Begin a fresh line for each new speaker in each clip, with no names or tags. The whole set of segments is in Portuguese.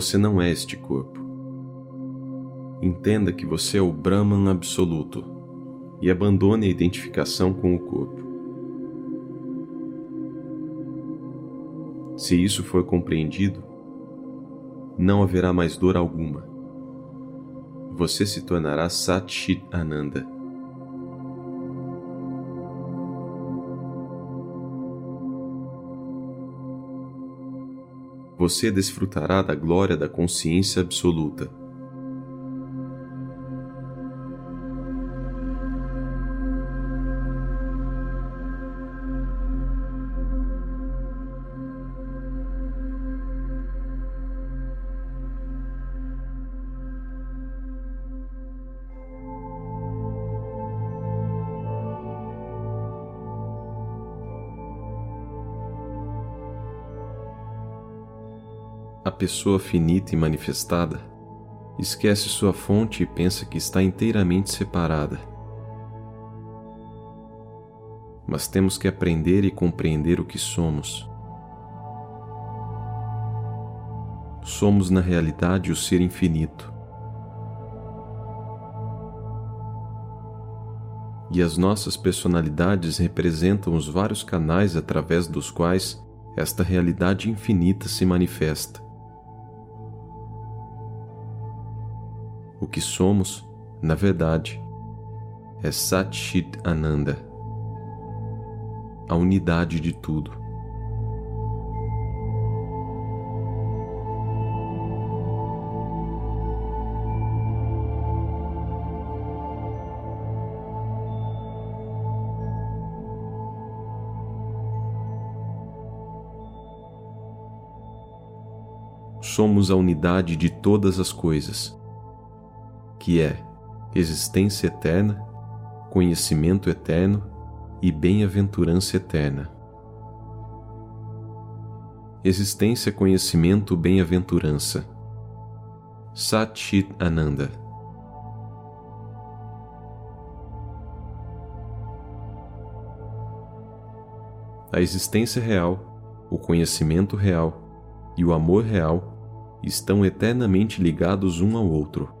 Você não é este corpo. Entenda que você é o Brahman absoluto e abandone a identificação com o corpo. Se isso for compreendido, não haverá mais dor alguma. Você se tornará Sat Ananda. Você desfrutará da glória da consciência absoluta. A pessoa finita e manifestada esquece sua fonte e pensa que está inteiramente separada. Mas temos que aprender e compreender o que somos. Somos, na realidade, o ser infinito. E as nossas personalidades representam os vários canais através dos quais esta realidade infinita se manifesta. Que somos, na verdade, é Sat Chit Ananda, a unidade de tudo. Somos a unidade de todas as coisas que é existência eterna, conhecimento eterno e bem-aventurança eterna. Existência, conhecimento, bem-aventurança. Sat Chit Ananda. A existência real, o conhecimento real e o amor real estão eternamente ligados um ao outro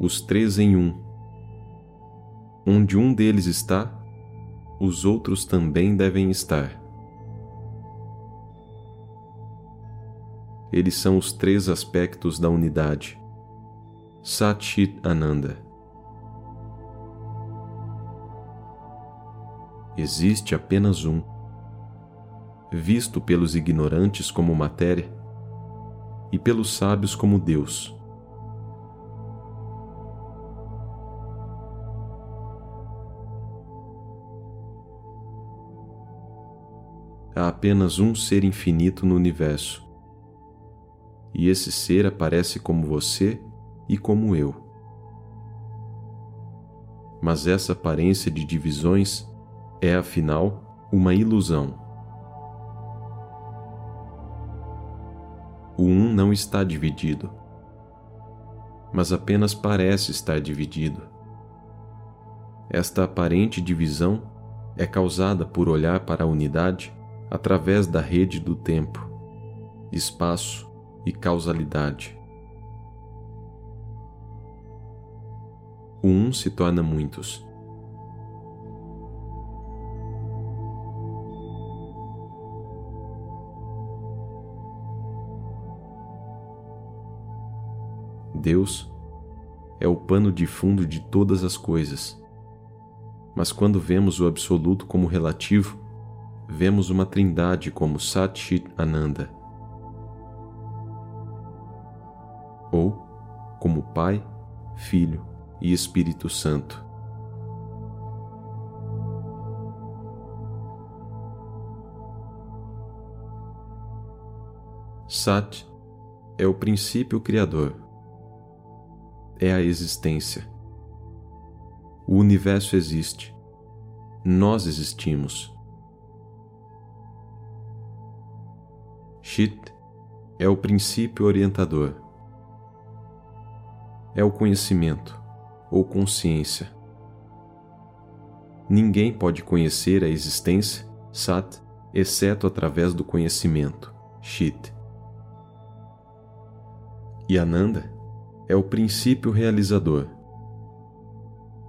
os três em um. Onde um deles está, os outros também devem estar. Eles são os três aspectos da unidade. Satchit Ananda. Existe apenas um, visto pelos ignorantes como matéria e pelos sábios como Deus. Há apenas um ser infinito no universo. E esse ser aparece como você e como eu. Mas essa aparência de divisões é, afinal, uma ilusão. O um não está dividido, mas apenas parece estar dividido. Esta aparente divisão é causada por olhar para a unidade através da rede do tempo, espaço e causalidade. O um se torna muitos. Deus é o pano de fundo de todas as coisas. Mas quando vemos o absoluto como relativo, vemos uma trindade como Sat Chit Ananda, ou como Pai, Filho e Espírito Santo. Sat é o princípio criador, é a existência. O universo existe, nós existimos. Chit é o princípio orientador. É o conhecimento ou consciência. Ninguém pode conhecer a existência, Sat, exceto através do conhecimento, Chit. E Ananda é o princípio realizador.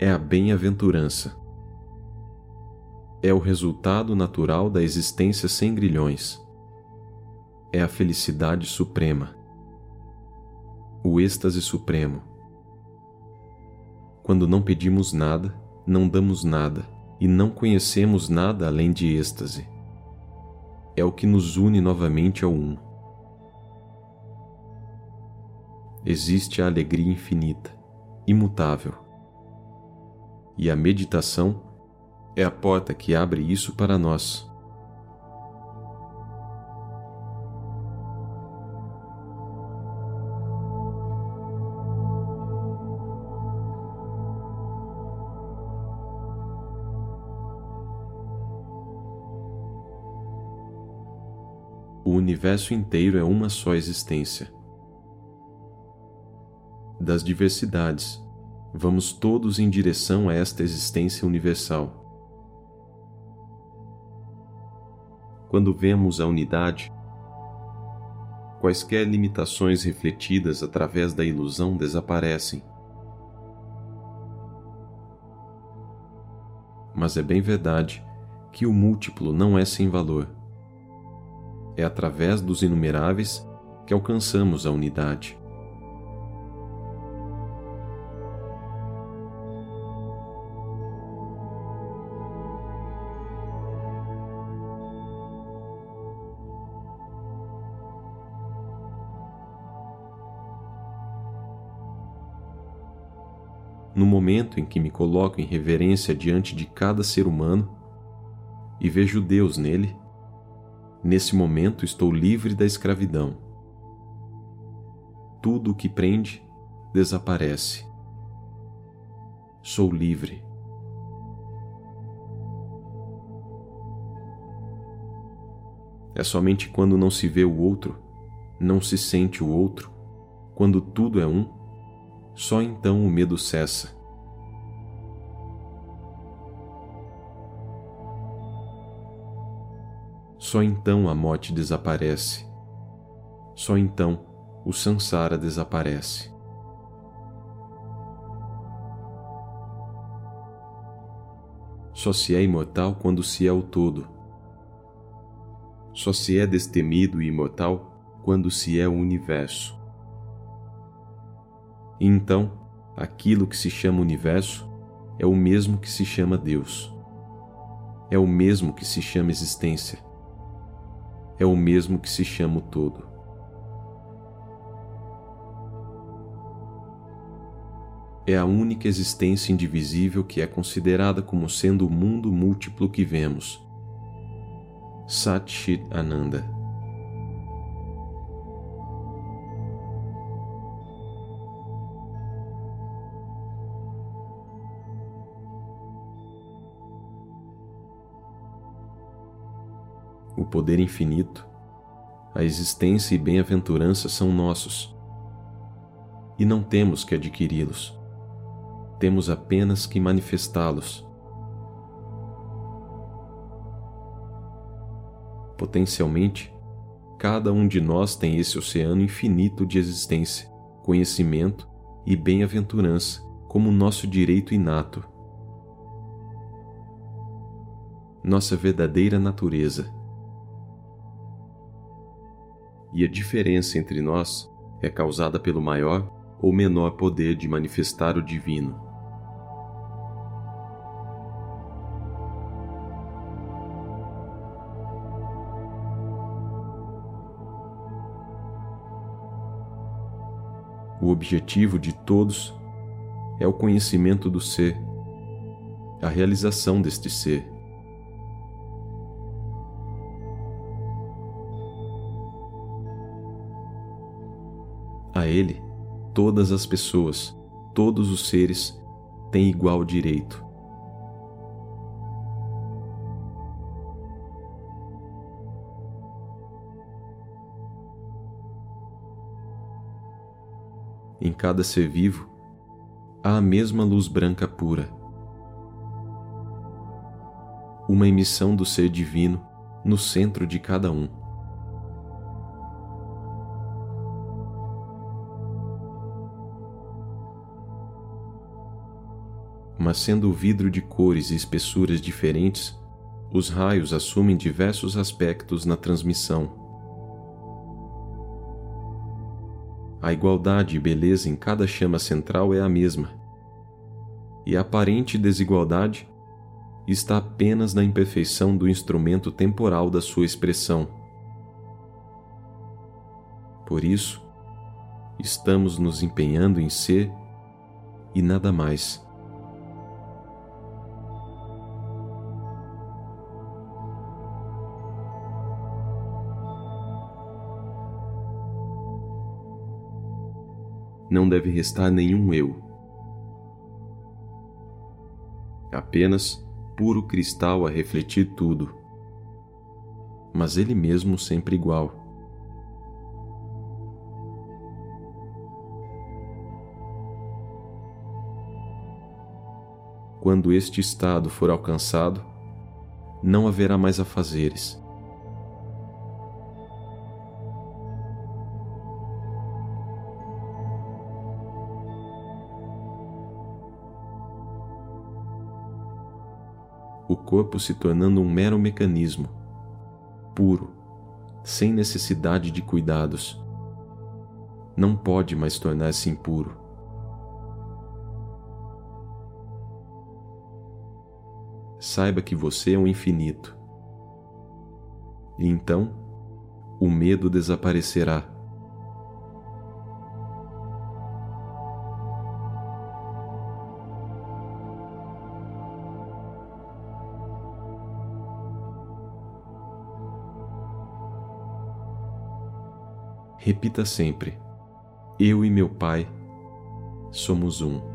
É a bem-aventurança. É o resultado natural da existência sem grilhões. É a felicidade suprema. O êxtase supremo. Quando não pedimos nada, não damos nada e não conhecemos nada além de êxtase. É o que nos une novamente ao Um. Existe a alegria infinita, imutável. E a meditação é a porta que abre isso para nós. O universo inteiro é uma só existência. Das diversidades, vamos todos em direção a esta existência universal. Quando vemos a unidade, quaisquer limitações refletidas através da ilusão desaparecem. Mas é bem verdade que o múltiplo não é sem valor. É através dos inumeráveis que alcançamos a unidade. No momento em que me coloco em reverência diante de cada ser humano e vejo Deus nele, Nesse momento estou livre da escravidão. Tudo o que prende desaparece. Sou livre. É somente quando não se vê o outro, não se sente o outro, quando tudo é um, só então o medo cessa. Só então a morte desaparece. Só então o sansara desaparece. Só se é imortal quando se é o todo. Só se é destemido e imortal quando se é o universo. E então, aquilo que se chama universo é o mesmo que se chama Deus. É o mesmo que se chama existência é o mesmo que se chama o todo. É a única existência indivisível que é considerada como sendo o mundo múltiplo que vemos. Sat Chit Ananda. O poder infinito, a existência e bem-aventurança são nossos. E não temos que adquiri-los, temos apenas que manifestá-los. Potencialmente, cada um de nós tem esse oceano infinito de existência, conhecimento e bem-aventurança como nosso direito inato. Nossa verdadeira natureza e a diferença entre nós é causada pelo maior ou menor poder de manifestar o divino. O objetivo de todos é o conhecimento do ser, a realização deste ser. A Ele, todas as pessoas, todos os seres têm igual direito. Em cada ser vivo há a mesma luz branca pura. Uma emissão do ser divino no centro de cada um. Mas sendo o vidro de cores e espessuras diferentes, os raios assumem diversos aspectos na transmissão. A igualdade e beleza em cada chama central é a mesma, e a aparente desigualdade está apenas na imperfeição do instrumento temporal da sua expressão. Por isso, estamos nos empenhando em ser e nada mais. Não deve restar nenhum eu. Apenas puro cristal a refletir tudo, mas ele mesmo sempre igual. Quando este estado for alcançado, não haverá mais afazeres. O corpo se tornando um mero mecanismo, puro, sem necessidade de cuidados. Não pode mais tornar-se impuro. Saiba que você é um infinito. E então, o medo desaparecerá. Repita sempre: Eu e meu Pai somos um.